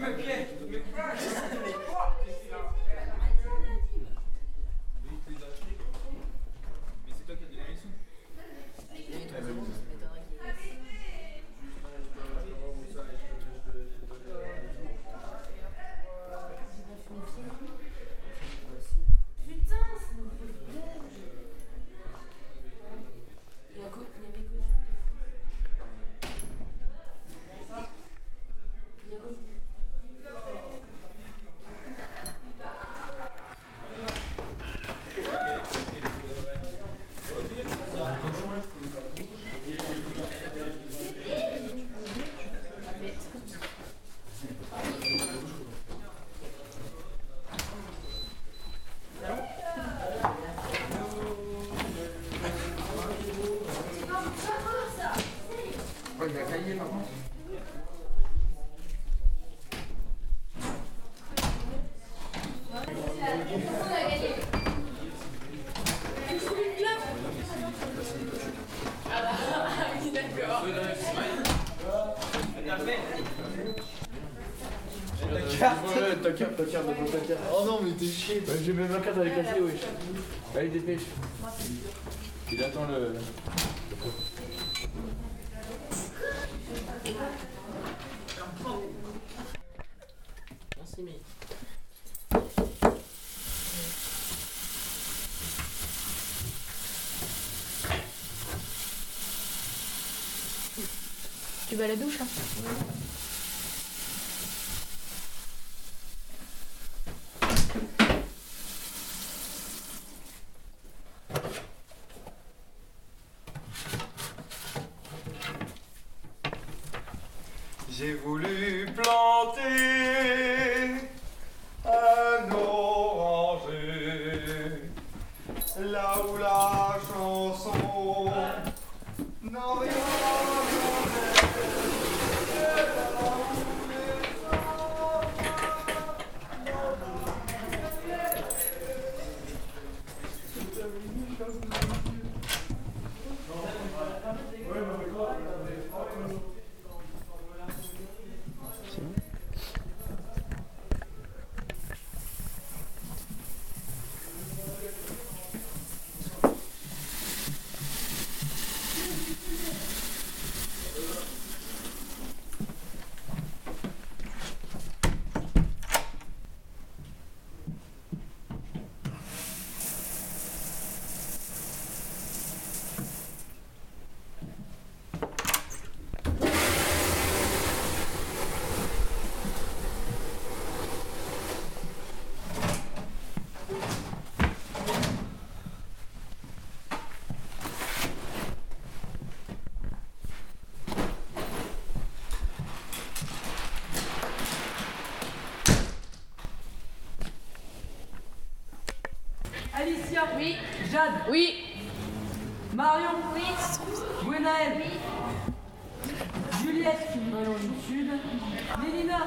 Mais Ouais, ta carte, ta carte, devant ta carte. Oh non, mais t'es chier. Ouais, J'ai même ma carte, elle est cassée, wesh. Allez, dépêche. Il attend le. Merci, mais. Tu vas à la douche hein? J'ai voulu planter un oranger. Là où la chanson n'a Alicia. Oui. Jade. Oui. Marion. Oui. Gwenaël Juliette. Sud. Mélina